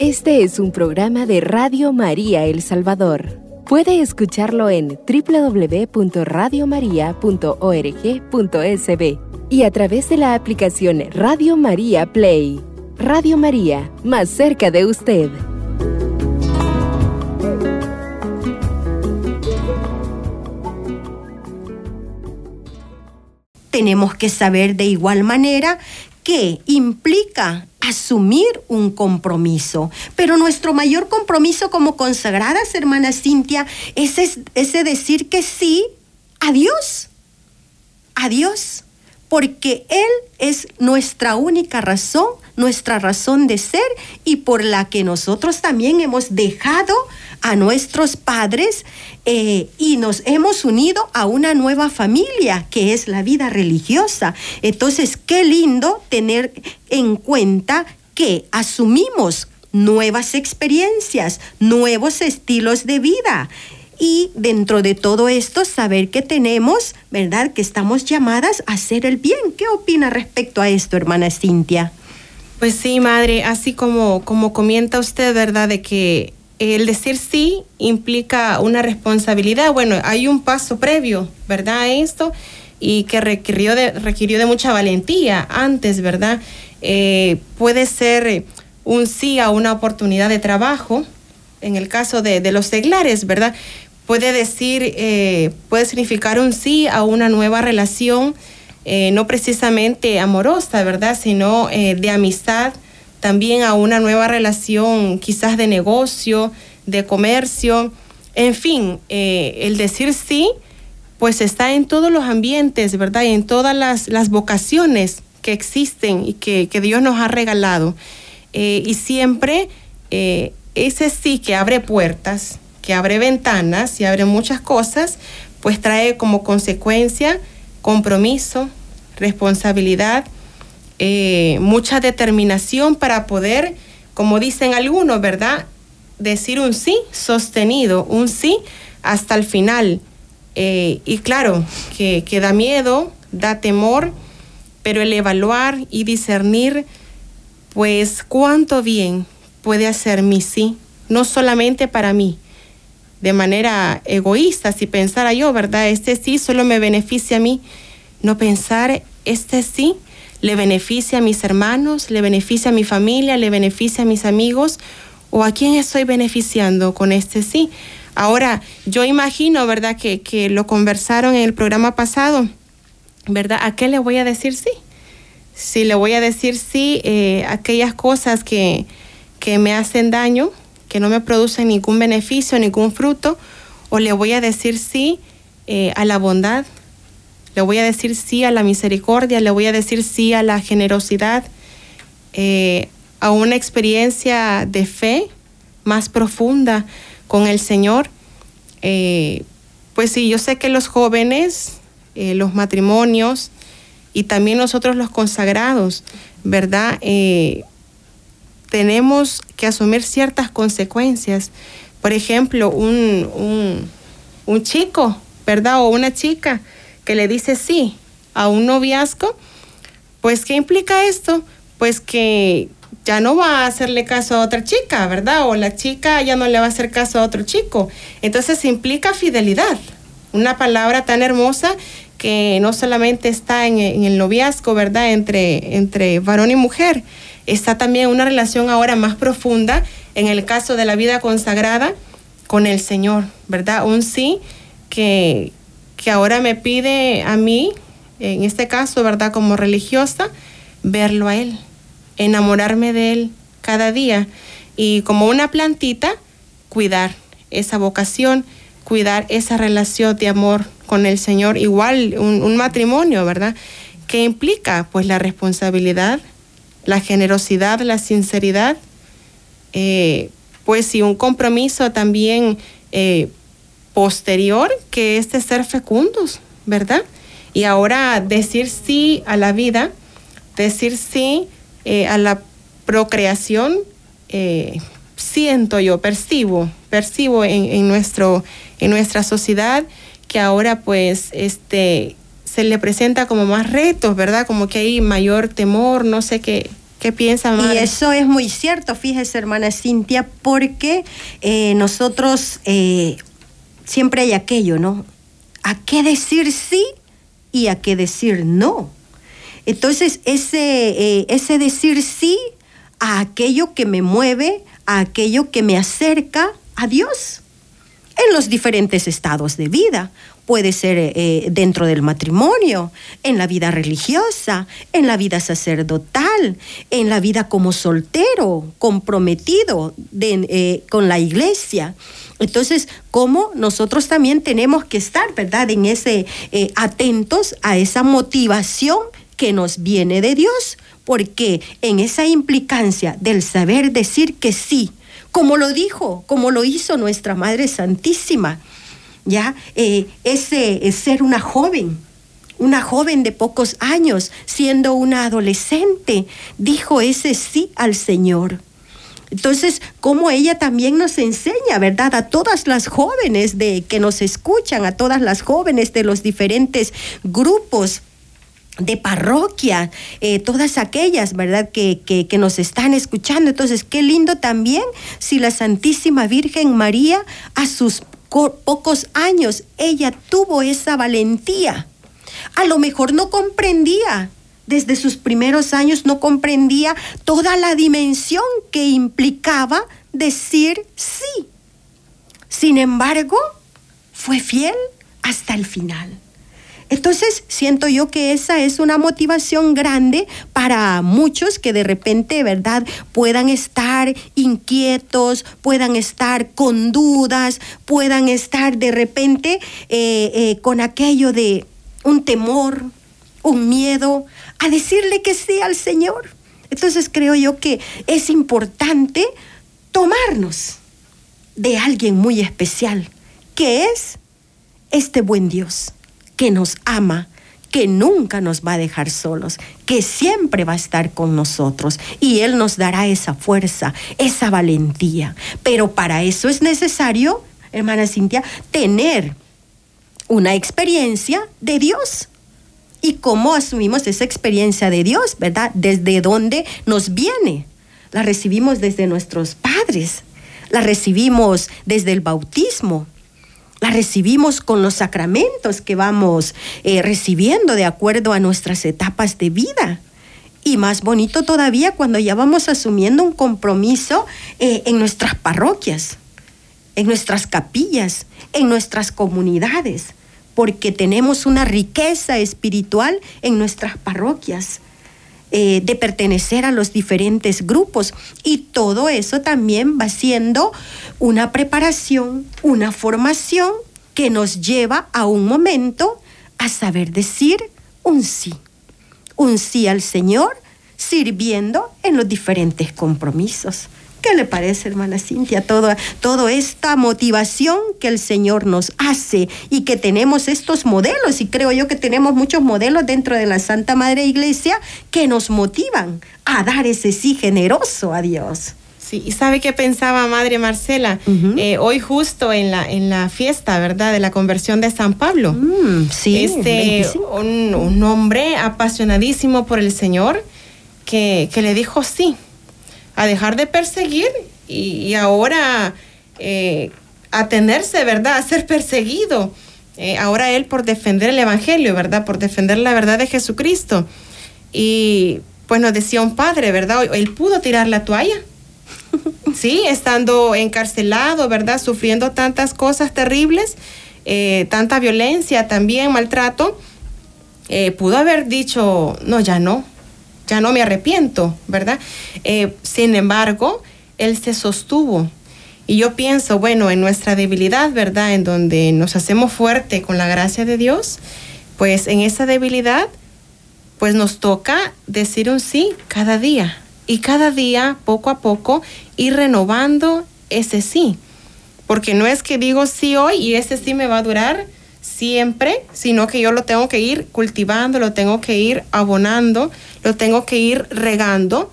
Este es un programa de Radio María El Salvador. Puede escucharlo en www.radiomaria.org.sb y a través de la aplicación Radio María Play. Radio María, más cerca de usted. Tenemos que saber de igual manera qué implica asumir un compromiso. Pero nuestro mayor compromiso como consagradas, hermana Cintia, es ese decir que sí a Dios. A Dios. Porque Él es nuestra única razón, nuestra razón de ser y por la que nosotros también hemos dejado a nuestros padres eh, y nos hemos unido a una nueva familia que es la vida religiosa. Entonces, qué lindo tener en cuenta que asumimos nuevas experiencias, nuevos estilos de vida. Y dentro de todo esto, saber que tenemos, ¿verdad? Que estamos llamadas a hacer el bien. ¿Qué opina respecto a esto, hermana Cintia? Pues sí, madre, así como, como comenta usted, ¿verdad? De que el decir sí implica una responsabilidad. Bueno, hay un paso previo, ¿verdad? A esto y que requirió de, requirió de mucha valentía antes, ¿verdad? Eh, puede ser un sí a una oportunidad de trabajo, en el caso de, los seglares, ¿verdad? Puede decir, eh, puede significar un sí a una nueva relación, eh, no precisamente amorosa, ¿verdad? Sino de amistad, también a una nueva relación quizás de negocio, de comercio, en fin, eh, el decir sí, pues está en todos los ambientes, ¿verdad? Y en todas las, vocaciones que existen y que, Dios nos ha regalado. Eh, y siempre eh, ese sí que abre puertas, que abre ventanas y abre muchas cosas, pues trae como consecuencia compromiso, responsabilidad eh, mucha determinación para poder, como dicen algunos, ¿verdad? Decir un sí sostenido, un sí hasta el final. Eh, y claro, que, que da miedo, da temor, pero el evaluar y discernir, pues cuánto bien puede hacer mi sí, no solamente para mí, de manera egoísta, si pensara yo, ¿verdad? Este sí solo me beneficia a mí, no pensar, este sí le beneficia a mis hermanos, le beneficia a mi familia, le beneficia a mis amigos o a quién estoy beneficiando con este sí. Ahora, yo imagino, ¿verdad? Que, que lo conversaron en el programa pasado, ¿verdad? ¿A qué le voy a decir sí? Si le voy a decir sí, eh, aquellas cosas que, que me hacen daño, que no me producen ningún beneficio, ningún fruto, o le voy a decir sí eh, a la bondad, le voy a decir sí a la misericordia, le voy a decir sí a la generosidad, eh, a una experiencia de fe más profunda con el Señor. Eh, pues sí, yo sé que los jóvenes, eh, los matrimonios y también nosotros los consagrados, ¿verdad? tenemos que asumir ciertas consecuencias. Por ejemplo, un, un, un chico, ¿verdad? O una chica que le dice sí a un noviazgo, pues ¿qué implica esto? Pues que ya no va a hacerle caso a otra chica, ¿verdad? O la chica ya no le va a hacer caso a otro chico. Entonces implica fidelidad, una palabra tan hermosa que no solamente está en, el noviazgo, ¿verdad? Entre, entre varón y mujer, está también una relación ahora más profunda en el caso de la vida consagrada con el Señor, ¿verdad? Un sí que, que ahora me pide a mí, en este caso, ¿verdad? Como religiosa, verlo a Él, enamorarme de Él cada día y como una plantita, cuidar esa vocación, cuidar esa relación de amor con el Señor, igual un, matrimonio, ¿verdad? ¿Qué implica? Pues la responsabilidad, la generosidad, la sinceridad, eh, pues sí, un compromiso también eh, posterior que es de ser fecundos, ¿verdad? Y ahora decir sí a la vida, decir sí eh, a la procreación, eh, siento yo, percibo, percibo en, nuestro, en nuestra sociedad que ahora pues este, se le presenta como más retos, ¿verdad? Como que hay mayor temor, no sé qué, ¿Qué piensa, madre? Y eso es muy cierto, fíjese, hermana Cintia, porque eh, nosotros eh, siempre hay aquello, ¿no? ¿A qué decir sí y a qué decir no? Entonces, ese, eh, ese decir sí a aquello que me mueve, a aquello que me acerca a Dios en los diferentes estados de vida. Puede ser eh, dentro del matrimonio, en la vida religiosa, en la vida sacerdotal, en la vida como soltero, comprometido eh, con la iglesia. Entonces, ¿cómo nosotros también tenemos que estar, verdad, en ese eh, atentos a esa motivación que nos viene de Dios? Porque en esa implicancia del saber decir que sí, como lo dijo, como lo hizo nuestra Madre Santísima, ya eh, ese ser una joven, una joven de pocos años, siendo una adolescente, dijo ese sí al Señor. Entonces, como ella también nos enseña, ¿verdad? A todas las jóvenes de que nos escuchan, a todas las jóvenes de los diferentes grupos de parroquia, eh, todas aquellas, ¿verdad?, que, que, que, nos están escuchando. Entonces, qué lindo también si la Santísima Virgen María a sus pocos años, ella tuvo esa valentía. A lo mejor no comprendía, desde sus primeros años no comprendía toda la dimensión que implicaba decir sí. Sin embargo, fue fiel hasta el final. Entonces, siento yo que esa es una motivación grande para muchos que de repente, ¿verdad?, puedan estar inquietos, puedan estar con dudas, puedan estar de repente eh, eh, con aquello de un temor, un miedo, a decirle que sí al Señor. Entonces, creo yo que es importante tomarnos de alguien muy especial, que es este buen Dios que nos ama, que nunca nos va a dejar solos, que siempre va a estar con nosotros y Él nos dará esa fuerza, esa valentía. Pero para eso es necesario, hermana Cintia, tener una experiencia de Dios. ¿Y cómo asumimos esa experiencia de Dios, verdad? ¿Desde dónde nos viene? La recibimos desde nuestros padres, la recibimos desde el bautismo, la recibimos con los sacramentos que vamos eh, recibiendo de acuerdo a nuestras etapas de vida. Y más bonito todavía cuando ya vamos asumiendo un compromiso eh, en nuestras parroquias, en nuestras capillas, en nuestras comunidades, porque tenemos una riqueza espiritual en nuestras parroquias. Eh, de pertenecer a los diferentes grupos. Y todo eso también va siendo una preparación, una formación que nos lleva a un momento a saber decir un sí. Un sí al Señor sirviendo en los diferentes compromisos. ¿Qué le parece, hermana Cintia? Toda, toda esta motivación que el Señor nos hace y que tenemos estos modelos, y creo yo que tenemos muchos modelos dentro de la Santa Madre Iglesia que nos motivan a dar ese sí generoso a Dios. Sí, y sabe qué pensaba Madre Marcela, eh, hoy justo en la, en la fiesta, ¿verdad?, de la conversión de San Pablo. Mm, sí, este, un, un, hombre apasionadísimo por el Señor que, que le dijo sí a dejar de perseguir y, ahora eh, a tenerse, ¿verdad? A ser perseguido. Eh, ahora él por defender el Evangelio, ¿verdad? Por defender la verdad de Jesucristo. Y pues nos decía un padre, ¿verdad? Él pudo tirar la toalla. Sí, estando encarcelado, ¿verdad? Sufriendo tantas cosas terribles, eh, tanta violencia, también maltrato. pudo haber dicho, no, ya no, ya no me arrepiento, ¿verdad? Eh, sin embargo, Él se sostuvo. Y yo pienso, bueno, en nuestra debilidad, ¿verdad? En donde nos hacemos fuerte con la gracia de Dios, pues en esa debilidad, pues nos toca decir un sí cada día. Y cada día, poco a poco, ir renovando ese sí. Porque no es que digo sí hoy y ese sí me va a durar siempre, sino que yo lo tengo que ir cultivando, lo tengo que ir abonando, lo tengo que ir regando.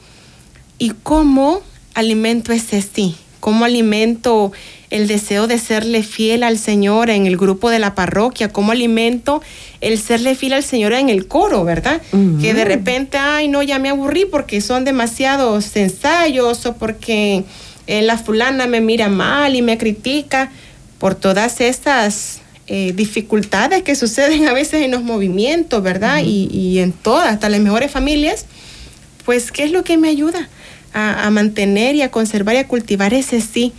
¿Y cómo alimento ese sí? cómo alimento el deseo de serle fiel al Señor en el grupo de la parroquia, cómo alimento el serle fiel al Señor en el coro, ¿verdad? Que de repente, ay, no, ya me aburrí porque son demasiados ensayos o porque eh, la fulana me mira mal y me critica por todas estas eh, dificultades que suceden a veces en los movimientos, ¿verdad? y, y, en todas, hasta las mejores familias, pues, ¿qué es lo que me ayuda a, a mantener y a conservar y a cultivar ese sí?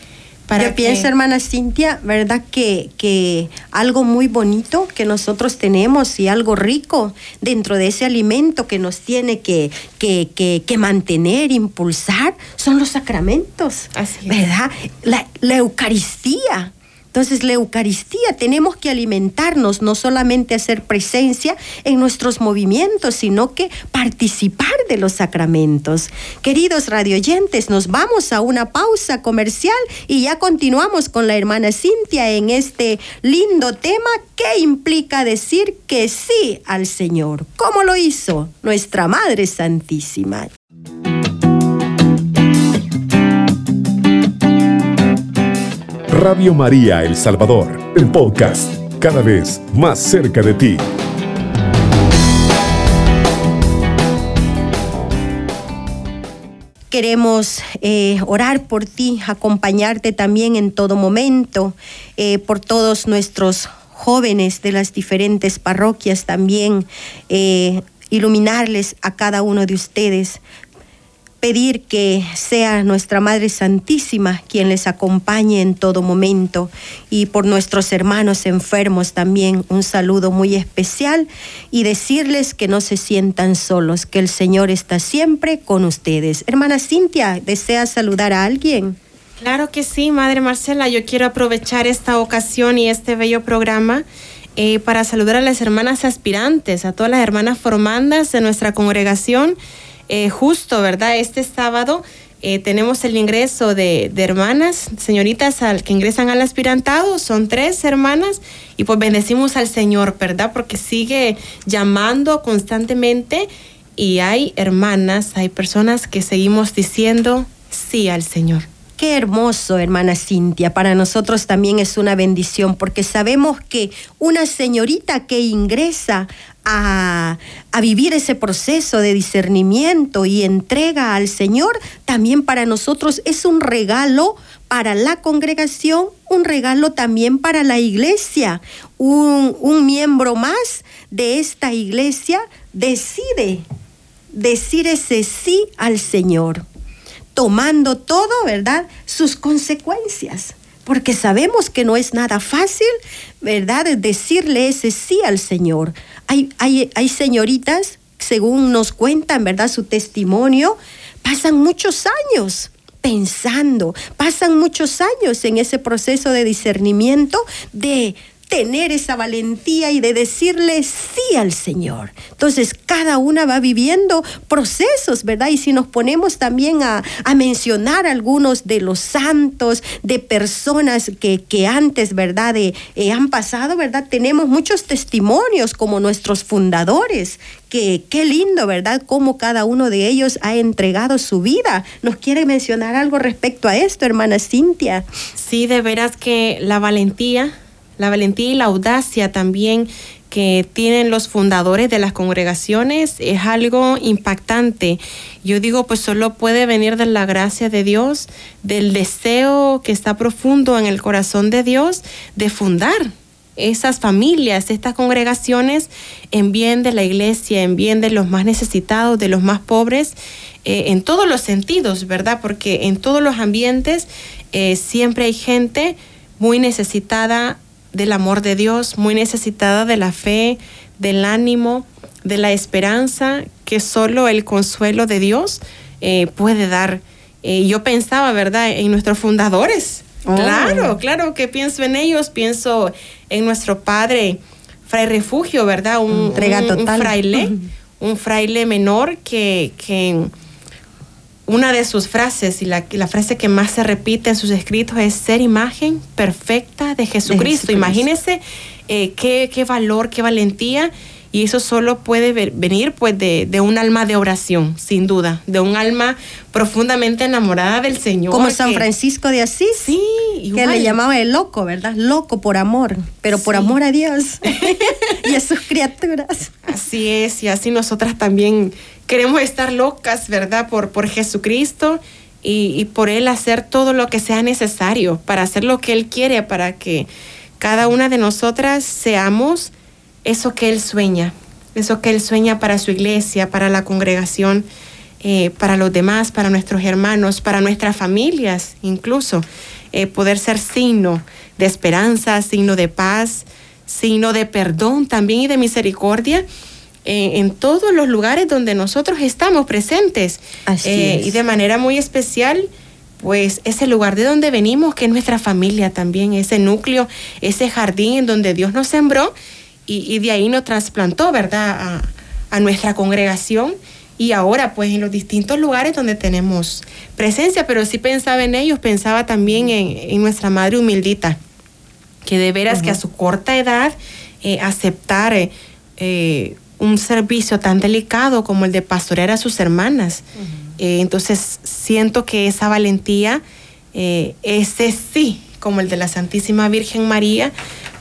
Yo pienso, hermana Cintia, ¿verdad? Que, que algo muy bonito que nosotros tenemos y algo rico dentro de ese alimento que nos tiene que, que, que, que mantener, impulsar, son los sacramentos. Así ¿Verdad? La, la Eucaristía. Entonces la Eucaristía tenemos que alimentarnos, no solamente hacer presencia en nuestros movimientos, sino que participar de los sacramentos. Queridos radioyentes, nos vamos a una pausa comercial y ya continuamos con la hermana Cintia en este lindo tema que implica decir que sí al Señor, como lo hizo nuestra Madre Santísima. Radio María El Salvador, el podcast, cada vez más cerca de ti. Queremos eh, orar por ti, acompañarte también en todo momento, eh, por todos nuestros jóvenes de las diferentes parroquias también, eh, iluminarles a cada uno de ustedes pedir que sea nuestra Madre Santísima quien les acompañe en todo momento y por nuestros hermanos enfermos también un saludo muy especial y decirles que no se sientan solos, que el Señor está siempre con ustedes. Hermana Cintia, ¿desea saludar a alguien? Claro que sí, Madre Marcela, yo quiero aprovechar esta ocasión y este bello programa. Eh, para saludar a las hermanas aspirantes, a todas las hermanas formandas de nuestra congregación eh, justo, ¿verdad? Este sábado eh, tenemos el ingreso de, de, hermanas, señoritas al, que ingresan al aspirantado, son tres hermanas, y pues bendecimos al Señor, ¿verdad? Porque sigue llamando constantemente y hay hermanas, hay personas que seguimos diciendo sí al Señor. Qué hermoso, hermana Cintia. Para nosotros también es una bendición porque sabemos que una señorita que ingresa a, vivir ese proceso de discernimiento y entrega al Señor, también para nosotros es un regalo para la congregación, un regalo también para la iglesia. Un, un miembro más de esta iglesia decide decir ese sí al Señor, tomando todo, ¿verdad? Sus consecuencias porque sabemos que no es nada fácil, ¿verdad? Decirle ese sí al Señor. Hay, hay, hay señoritas, según nos cuentan, ¿verdad? Su testimonio, pasan muchos años pensando, pasan muchos años en ese proceso de discernimiento de tener esa valentía y de decirle sí al Señor. Entonces, cada una va viviendo procesos, ¿verdad? Y si nos ponemos también a, mencionar algunos de los santos, de personas que, que antes, ¿verdad? De, eh, han pasado, ¿verdad? Tenemos muchos testimonios como nuestros fundadores, que qué lindo, ¿verdad? Cómo cada uno de ellos ha entregado su vida. ¿Nos quiere mencionar algo respecto a esto, hermana Cintia? Sí, de veras que la valentía la valentía y la audacia también que tienen los fundadores de las congregaciones es algo impactante. Yo digo, pues solo puede venir de la gracia de Dios, del deseo que está profundo en el corazón de Dios de fundar esas familias, estas congregaciones en bien de la iglesia, en bien de los más necesitados, de los más pobres, eh, en todos los sentidos, ¿verdad? Porque en todos los ambientes eh, siempre hay gente muy necesitada del amor de Dios, muy necesitada de la fe, del ánimo, de la esperanza que solo el consuelo de Dios eh, puede dar. Eh, yo pensaba, ¿verdad?, en nuestros fundadores. Oh. Claro, claro que pienso en ellos, pienso en nuestro padre, Fray Refugio, ¿verdad? Un, un, un fraile, un fraile menor que, que una de sus frases y la, la, frase que más se repite en sus escritos es ser imagen perfecta de Jesucristo. De Jesucristo. Imagínense eh, qué, qué, valor, qué valentía Y eso solo puede venir pues de, un alma de oración, sin duda, de un alma profundamente enamorada del Señor. Como San Francisco de Asís. Sí, Que le llamaba el loco, ¿verdad? Loco por amor, pero por amor a Dios y a sus criaturas. Así es, y así nosotras también queremos estar locas, ¿verdad? Por, por Jesucristo y, por Él hacer todo lo que sea necesario para hacer lo que Él quiere, para que cada una de nosotras seamos eso que Él sueña, eso que Él sueña para su iglesia, para la congregación, eh, para los demás, para nuestros hermanos, para nuestras familias incluso. Eh, poder ser signo de esperanza, signo de paz, signo de perdón también y de misericordia eh, en todos los lugares donde nosotros estamos presentes. Y de manera muy especial pues ese lugar de donde venimos, que es nuestra familia también, ese núcleo, ese jardín en donde Dios nos sembró y, de ahí nos trasplantó, ¿verdad?, a, nuestra congregación y ahora pues en los distintos lugares donde tenemos presencia, pero sí pensaba en ellos, pensaba también en, nuestra madre humildita, que de veras que a su corta edad eh, aceptar eh, eh, un servicio tan delicado como el de pastorear a sus hermanas. Eh, entonces siento que esa valentía, eh, ese sí, como el de la Santísima Virgen María,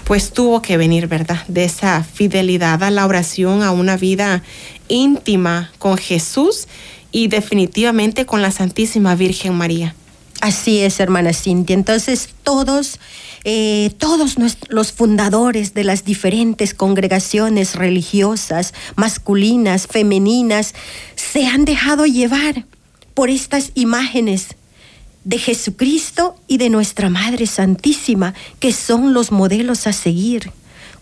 pues tuvo que venir, ¿verdad? De esa fidelidad a la oración, a una vida íntima con Jesús y definitivamente con la Santísima Virgen María. Así es, hermana Cintia. Entonces, todos, eh, todos los fundadores de las diferentes congregaciones religiosas, masculinas, femeninas, se han dejado llevar por estas imágenes de Jesucristo y de nuestra Madre Santísima, que son los modelos a seguir.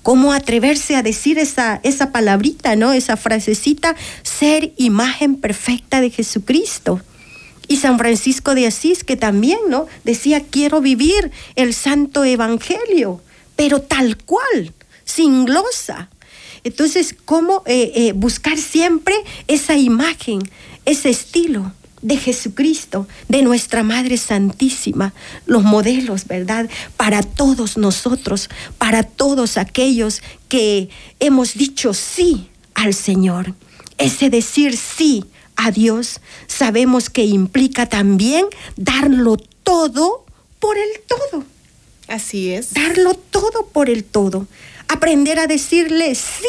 ¿Cómo atreverse a decir esa, esa palabrita, ¿no? Esa frasecita, ser imagen perfecta de Jesucristo. Y San Francisco de Asís, que también, ¿no? Decía, quiero vivir el santo evangelio, pero tal cual, sin glosa. Entonces, ¿cómo eh, eh, buscar siempre esa imagen, ese estilo? de Jesucristo, de nuestra Madre Santísima, los modelos, ¿verdad? Para todos nosotros, para todos aquellos que hemos dicho sí al Señor. Ese decir sí a Dios sabemos que implica también darlo todo por el todo. Así es. Darlo todo por el todo. Aprender a decirle sí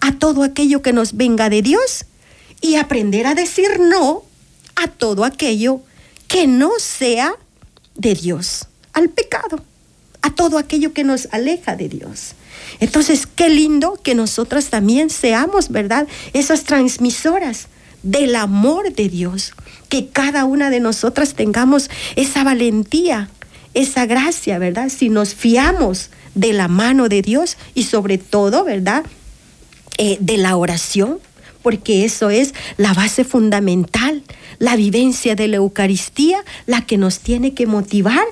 a todo aquello que nos venga de Dios y aprender a decir no a todo aquello que no sea de Dios, al pecado, a todo aquello que nos aleja de Dios. Entonces, qué lindo que nosotras también seamos, ¿verdad? Esas transmisoras del amor de Dios, que cada una de nosotras tengamos esa valentía, esa gracia, ¿verdad? Si nos fiamos de la mano de Dios y sobre todo, ¿verdad? Eh, de la oración, porque eso es la base fundamental, la vivencia de la Eucaristía, la que nos tiene que motivar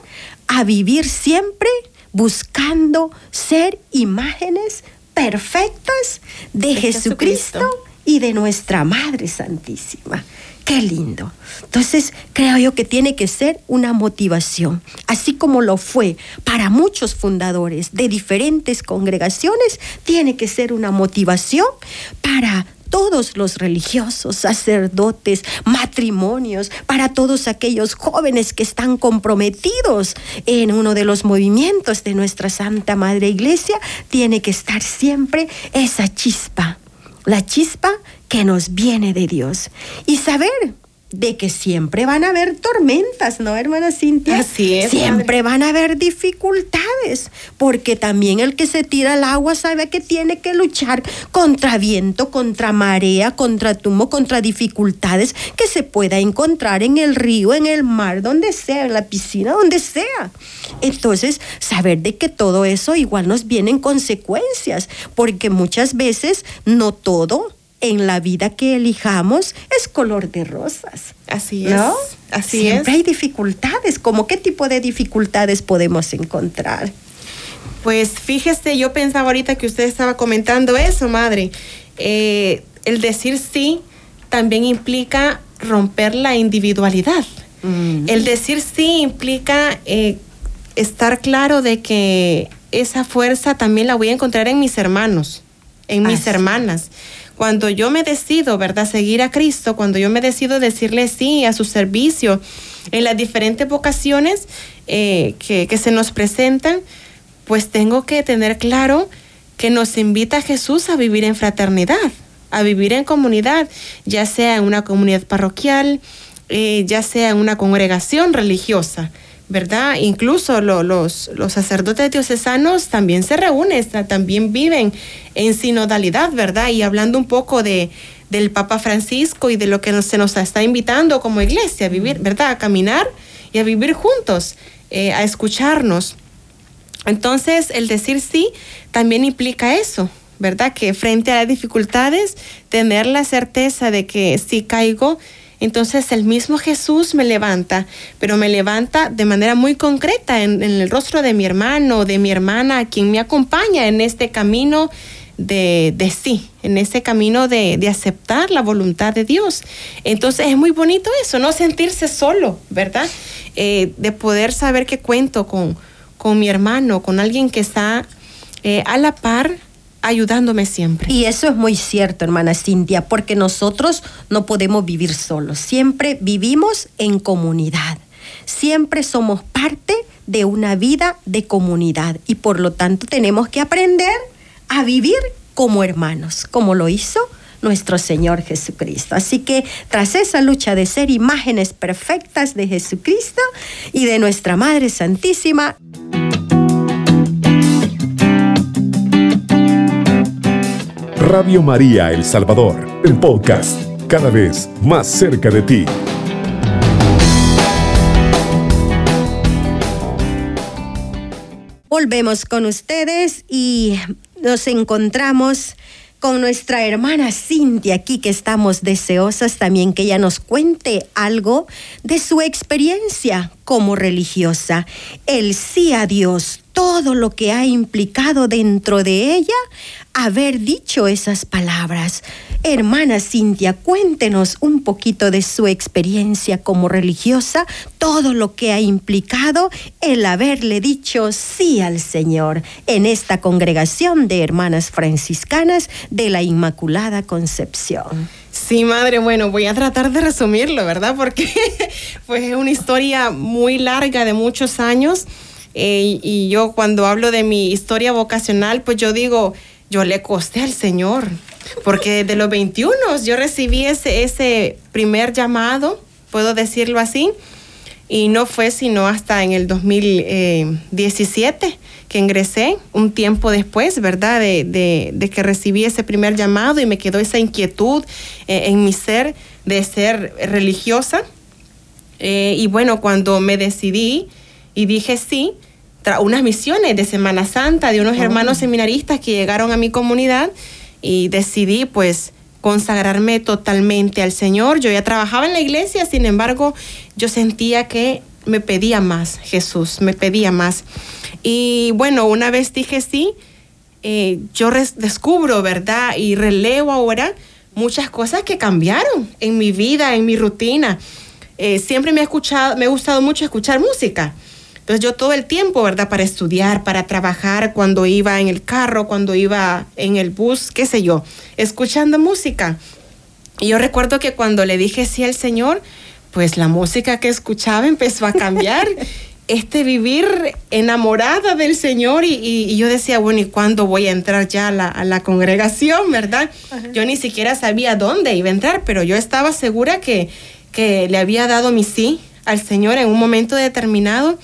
a vivir siempre buscando ser imágenes perfectas de, Jesucristo y de nuestra Madre Santísima. Qué lindo. Entonces, creo yo que tiene que ser una motivación, así como lo fue para muchos fundadores de diferentes congregaciones, tiene que ser una motivación para todos los religiosos, sacerdotes, matrimonios, para todos aquellos jóvenes que están comprometidos en uno de los movimientos de nuestra Santa Madre Iglesia, tiene que estar siempre esa chispa, la chispa que nos viene de Dios. Y saber de que siempre van a haber tormentas, ¿no, hermana Cintia? Así es. Siempre van a haber dificultades, porque también el que se tira al agua sabe que tiene que luchar contra viento, contra marea, contra tumo, contra dificultades que se pueda encontrar en el río, en el mar, donde sea, en la piscina, donde sea. Entonces, saber de que todo eso igual nos vienen consecuencias, porque muchas veces no todo en la vida que elijamos es color de rosas. Así es. ¿No? Así Siempre hay dificultades. ¿Cómo qué tipo de dificultades podemos encontrar? Pues fíjese, yo pensaba ahorita que usted estaba comentando eso, madre. Eh, el decir sí también implica romper la individualidad. Mm. El decir sí implica eh, estar claro de que esa fuerza también la voy a encontrar en mis hermanos en mis Así. hermanas. Cuando yo me decido, ¿verdad?, seguir a Cristo, cuando yo me decido decirle sí a su servicio en las diferentes vocaciones eh, que, se nos presentan, pues tengo que tener claro que nos invita Jesús a vivir en fraternidad, a vivir en comunidad, ya sea en una comunidad parroquial, eh, ya sea en una congregación religiosa, ¿verdad? Incluso lo- los, los sacerdotes diocesanos también se reúnen, ta- también viven en sinodalidad, ¿verdad? Y hablando un poco de, del Papa Francisco y de lo que se nos está invitando como iglesia a vivir, ¿verdad? A caminar y a vivir juntos, eh, a escucharnos. Entonces, el decir sí también implica eso, ¿verdad? Que frente a las dificultades, tener la certeza de que si caigo, entonces el mismo Jesús me levanta, pero me levanta de manera muy concreta en, el rostro de mi hermano, de mi hermana, quien me acompaña en este camino de, sí, en ese camino de, de aceptar la voluntad de Dios. Entonces es muy bonito eso, no sentirse solo, ¿verdad? Eh, de poder saber que cuento con, con mi hermano, con alguien que está eh, a la par ayudándome siempre. Y eso es muy cierto, hermana Cintia, porque nosotros no podemos vivir solos. Siempre vivimos en comunidad. Siempre somos parte de una vida de comunidad y por lo tanto tenemos que aprender a vivir como hermanos, como lo hizo nuestro Señor Jesucristo. Así que tras esa lucha de ser imágenes perfectas de Jesucristo y de nuestra Madre Santísima, Radio María El Salvador, el podcast, cada vez más cerca de ti. Volvemos con ustedes y nos encontramos con nuestra hermana Cintia aquí que estamos deseosas también que ella nos cuente algo de su experiencia como religiosa. El sí a Dios, todo lo que ha implicado dentro de ella haber dicho esas palabras. Hermana Cintia, cuéntenos un poquito de su experiencia como religiosa, todo lo que ha implicado el haberle dicho sí al Señor en esta congregación de hermanas franciscanas de la Inmaculada Concepción. Sí, madre, bueno, voy a tratar de resumirlo, ¿verdad? Porque pues es una historia muy larga de muchos años. Eh, y yo cuando hablo de mi historia vocacional, pues yo digo, yo le costé al Señor. Porque desde los 21 yo recibí ese, ese primer llamado, puedo decirlo así, y no fue sino hasta en el 2017 que ingresé, un tiempo después, ¿verdad? De, de- de que recibí ese primer llamado y me quedó esa inquietud eh, en mi ser de ser religiosa. Eh, y bueno, cuando me decidí y dije sí, unas misiones de Semana Santa de unos hermanos seminaristas que llegaron a mi comunidad y decidí pues consagrarme totalmente al Señor. Yo ya trabajaba en la iglesia, sin embargo, yo sentía que me pedía más Jesús, me pedía más. Y bueno, una vez dije sí, eh, yo descubro, ¿verdad? Y relevo ahora muchas cosas que cambiaron en mi vida, en mi rutina. Eh, siempre me ha escuchado, me ha gustado mucho escuchar música. Entonces yo todo el tiempo, ¿verdad? Para estudiar, para trabajar, cuando iba en el carro, cuando iba en el bus, qué sé yo, escuchando música. Y yo recuerdo que cuando le dije sí al Señor, pues la música que escuchaba empezó a cambiar. este vivir enamorada del Señor y, y- y yo decía, bueno, ¿y cuándo voy a entrar ya a la, a la congregación, verdad? Yo ni siquiera sabía dónde iba a entrar, pero yo estaba segura que, que le había dado mi sí al Señor en un momento determinado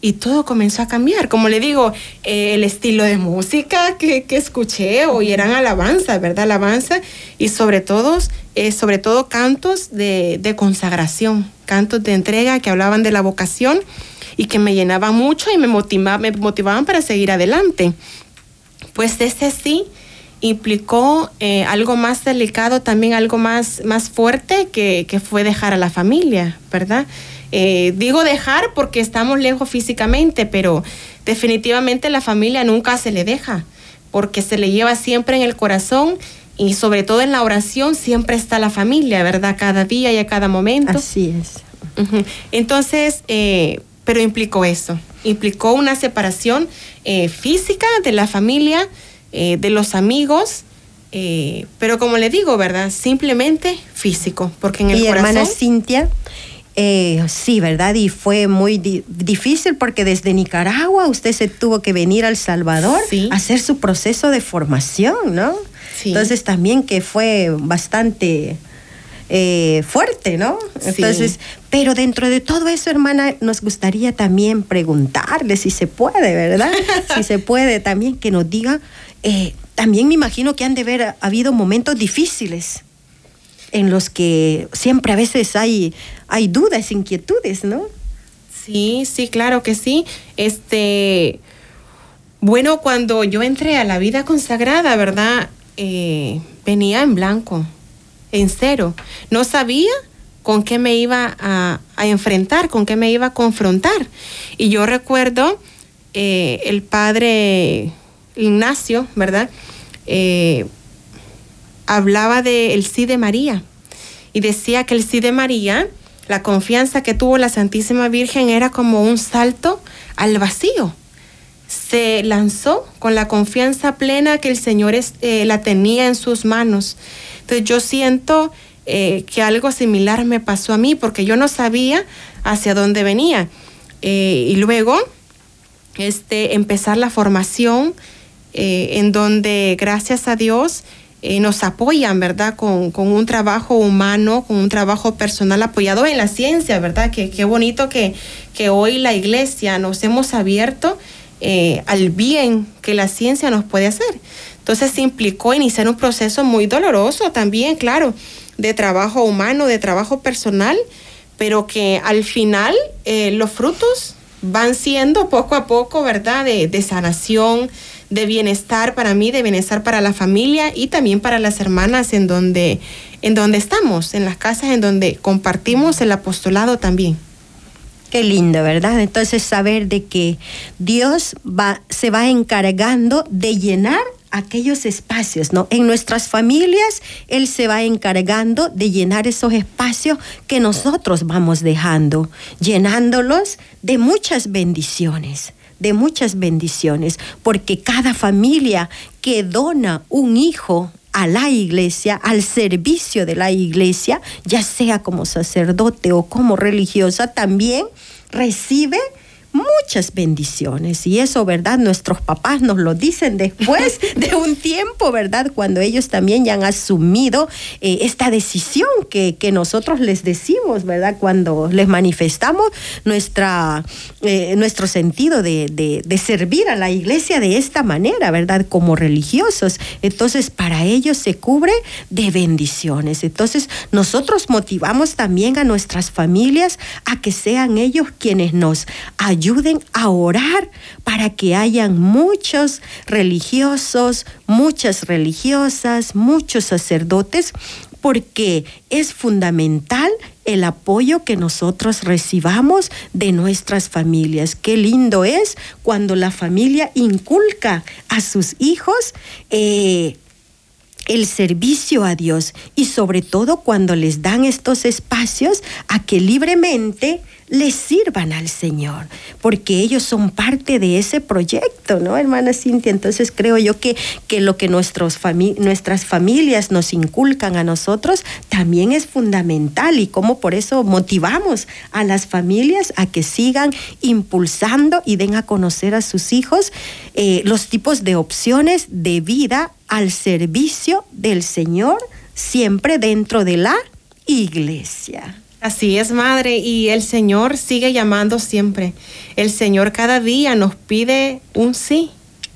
y todo comenzó a cambiar. Como le digo, eh, el estilo de música que, que escuché hoy eran alabanza, ¿verdad? Alabanza y sobre todo, eh, sobre todo cantos de, de consagración, cantos de entrega que hablaban de la vocación y que me llenaban mucho y me, motiva- me motivaban para seguir adelante. Pues ese sí implicó eh, algo más delicado, también algo más, más fuerte que, que fue dejar a la familia, ¿verdad? Eh, digo dejar porque estamos lejos físicamente, pero definitivamente la familia nunca se le deja, porque se le lleva siempre en el corazón y sobre todo en la oración siempre está la familia, ¿verdad? Cada día y a cada momento. Así es. Entonces, eh, pero implicó eso, implicó una separación eh, física de la familia, eh, de los amigos, Eh, pero como le digo, ¿verdad? Simplemente físico, porque en el y corazón... hermana Cintia, eh, sí, ¿verdad? Y fue muy di- difícil porque desde Nicaragua usted se tuvo que venir al Salvador Sí. a hacer su proceso de formación, ¿no? Sí. Entonces también que fue bastante eh, fuerte, ¿no? Sí. Entonces, pero dentro de todo eso, hermana, nos gustaría también preguntarle si se puede, ¿verdad? si se puede también que nos diga, eh, también me imagino que han de haber habido momentos difíciles en los que siempre a veces hay, hay dudas, inquietudes, ¿no? Sí, sí, claro que sí. Este, bueno, cuando yo entré a la vida consagrada, ¿verdad? Eh, venía en blanco, en cero. No sabía con qué me iba a, a enfrentar, con qué me iba a confrontar. Y yo recuerdo eh, el padre Ignacio, ¿verdad? Eh, hablaba del sí de María y decía que el sí de María, la confianza que tuvo la Santísima Virgen era como un salto al vacío. Se lanzó con la confianza plena que el Señor es- eh, la tenía en sus manos. Entonces yo siento eh, que algo similar me pasó a mí porque yo no sabía hacia dónde venía. Eh, y luego este, empezar la formación en donde gracias a Dios eh, nos apoyan, ¿verdad? Con, con un trabajo humano, con un trabajo personal apoyado en la ciencia, ¿verdad? Que qué bonito que, que hoy la iglesia nos hemos abierto eh, al bien que la ciencia nos puede hacer. Entonces implicó iniciar un proceso muy doloroso también, claro, de trabajo humano, de trabajo personal, pero que al final eh, los frutos van siendo poco a poco, ¿verdad? De, de sanación, de bienestar para mí, de bienestar para la familia y también para las hermanas en donde, en donde estamos, en las casas en donde compartimos el apostolado también. Qué lindo, ¿verdad? Entonces saber de que Dios va, se va encargando de llenar aquellos espacios, ¿no? En nuestras familias, Él se va encargando de llenar esos espacios que nosotros vamos dejando, llenándolos de muchas bendiciones de muchas bendiciones, porque cada familia que dona un hijo a la iglesia, al servicio de la iglesia, ya sea como sacerdote o como religiosa, también recibe muchas bendiciones. Y eso, ¿verdad? Nuestros papás nos lo dicen después de un tiempo, ¿verdad? Cuando ellos también ya han asumido eh, esta decisión que, que, nosotros les decimos, ¿verdad? Cuando les manifestamos nuestra, eh, nuestro sentido de, de, de, servir a la iglesia de esta manera, ¿verdad? Como religiosos. Entonces, para ellos se cubre de bendiciones. Entonces, nosotros motivamos también a nuestras familias a que sean ellos quienes nos ayuden ayuden a orar para que hayan muchos religiosos, muchas religiosas, muchos sacerdotes, porque es fundamental el apoyo que nosotros recibamos de nuestras familias. Qué lindo es cuando la familia inculca a sus hijos. Eh, el servicio a Dios y sobre todo cuando les dan estos espacios a que libremente les sirvan al Señor, porque ellos son parte de ese proyecto, ¿no, hermana Cintia? Entonces creo yo que, que lo que nuestras familias nos inculcan a nosotros también es fundamental y como por eso motivamos a las familias a que sigan impulsando y den a conocer a sus hijos eh, los tipos de opciones de vida al servicio del Señor, siempre dentro de la iglesia. Así es, madre, y el Señor sigue llamando siempre. El Señor cada día nos pide un sí.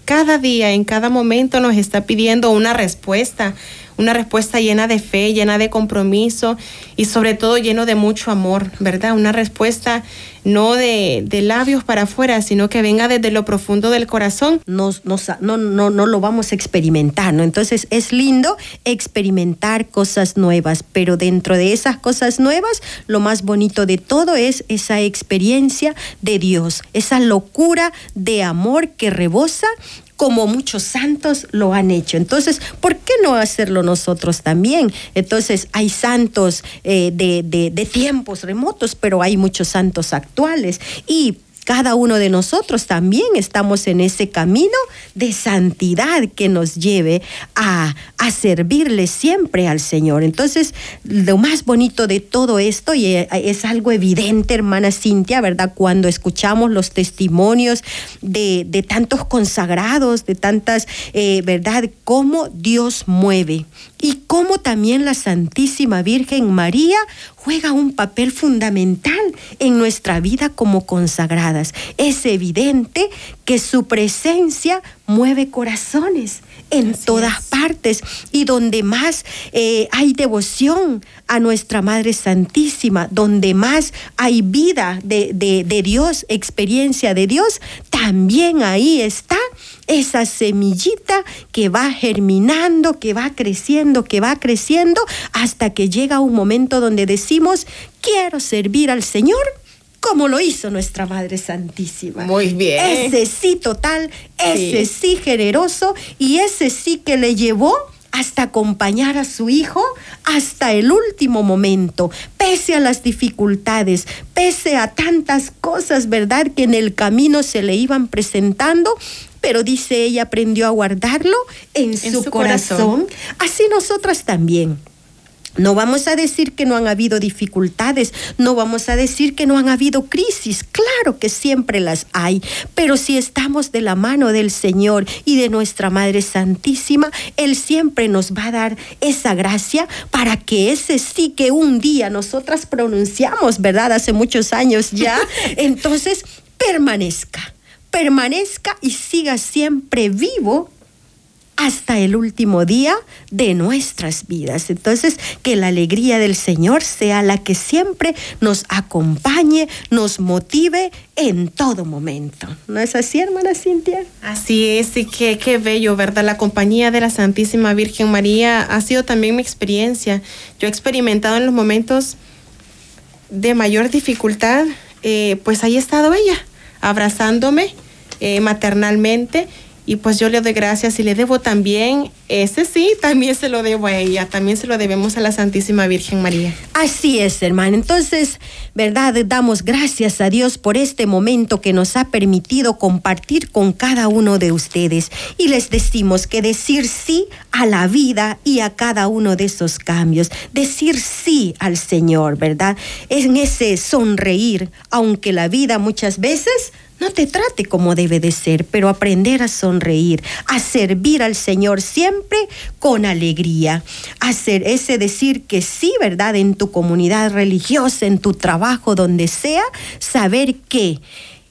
Cada día, en cada momento nos está pidiendo una respuesta, una respuesta llena de fe, llena de compromiso y sobre todo lleno de mucho amor, ¿verdad? Una respuesta no de, de labios para afuera, sino que venga desde lo profundo del corazón. Nos, no, no, no lo vamos a experimentar, ¿no? Entonces es lindo experimentar cosas nuevas, pero dentro de esas cosas nuevas, lo más bonito de todo es esa experiencia de Dios, esa locura de amor que rebosa como muchos santos lo han hecho. Entonces, ¿por qué no hacerlo nosotros también? Entonces, hay santos eh, de, de, de, tiempos remotos, pero hay muchos santos actuales. Y cada uno de nosotros también estamos en ese camino de santidad que nos lleve a, a servirle siempre al Señor. Entonces, lo más bonito de todo esto, y eh, es algo evidente, hermana Cintia, ¿verdad? Cuando escuchamos los testimonios de, de tantos consagrados, de tantas, eh, ¿verdad? Cómo Dios mueve y cómo también la Santísima Virgen María juega un papel fundamental en nuestra vida como consagradas. Es evidente que su presencia mueve corazones en todas partes y donde más eh, hay devoción a nuestra Madre Santísima, donde más hay vida de, de Dios, experiencia de Dios, también ahí está esa semillita que va germinando, que va creciendo, que va creciendo, hasta que llega un momento donde decimos, quiero servir al Señor como lo hizo nuestra Madre Santísima. Muy bien. Ese sí total, ese sí, generoso y ese sí que le llevó hasta acompañar a su hijo hasta el último momento, pese a las dificultades, pese a tantas cosas, ¿verdad?, que en el camino se le iban presentando, pero dice ella aprendió a guardarlo en, su, corazón. Así nosotras también. No vamos a decir que no han habido dificultades, no vamos a decir que no han habido crisis, claro que siempre las hay, pero si estamos de la mano del Señor y de nuestra Madre Santísima, Él siempre nos va a dar esa gracia para que ese sí que un día nosotras pronunciamos, ¿verdad? Hace muchos años ya, entonces permanezca, permanezca y siga siempre vivo hasta el último día de nuestras vidas. Entonces, que la alegría del Señor sea la que siempre nos acompañe, nos motive en todo momento. ¿No es así, hermana Cintia? Así es, y qué, qué bello, ¿verdad? La compañía de la Santísima Virgen María ha sido también mi experiencia. Yo he experimentado en los momentos de mayor dificultad, eh, pues ahí ha estado ella, abrazándome eh, maternalmente y pues yo le doy gracias y le debo también, ese sí, también se lo debo a ella, también se lo debemos a la Santísima Virgen María. Así es, hermano. Entonces, ¿verdad? Damos gracias a Dios por este momento que nos ha permitido compartir con cada uno de ustedes. Y les decimos que decir sí a la vida y a cada uno de esos cambios, decir sí al Señor, ¿verdad? En ese sonreír, aunque la vida muchas veces no te trate como debe de ser, pero aprender a sonreír, a servir al Señor siempre con alegría. Hacer ese decir que sí, ¿verdad? En tu comunidad religiosa, en tu trabajo, donde sea, saber que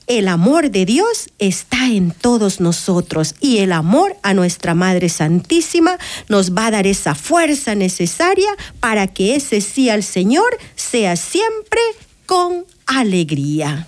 el amor de Dios está en todos nosotros y el amor a nuestra Madre Santísima nos va a dar esa fuerza necesaria para que ese sí al Señor sea siempre con alegría.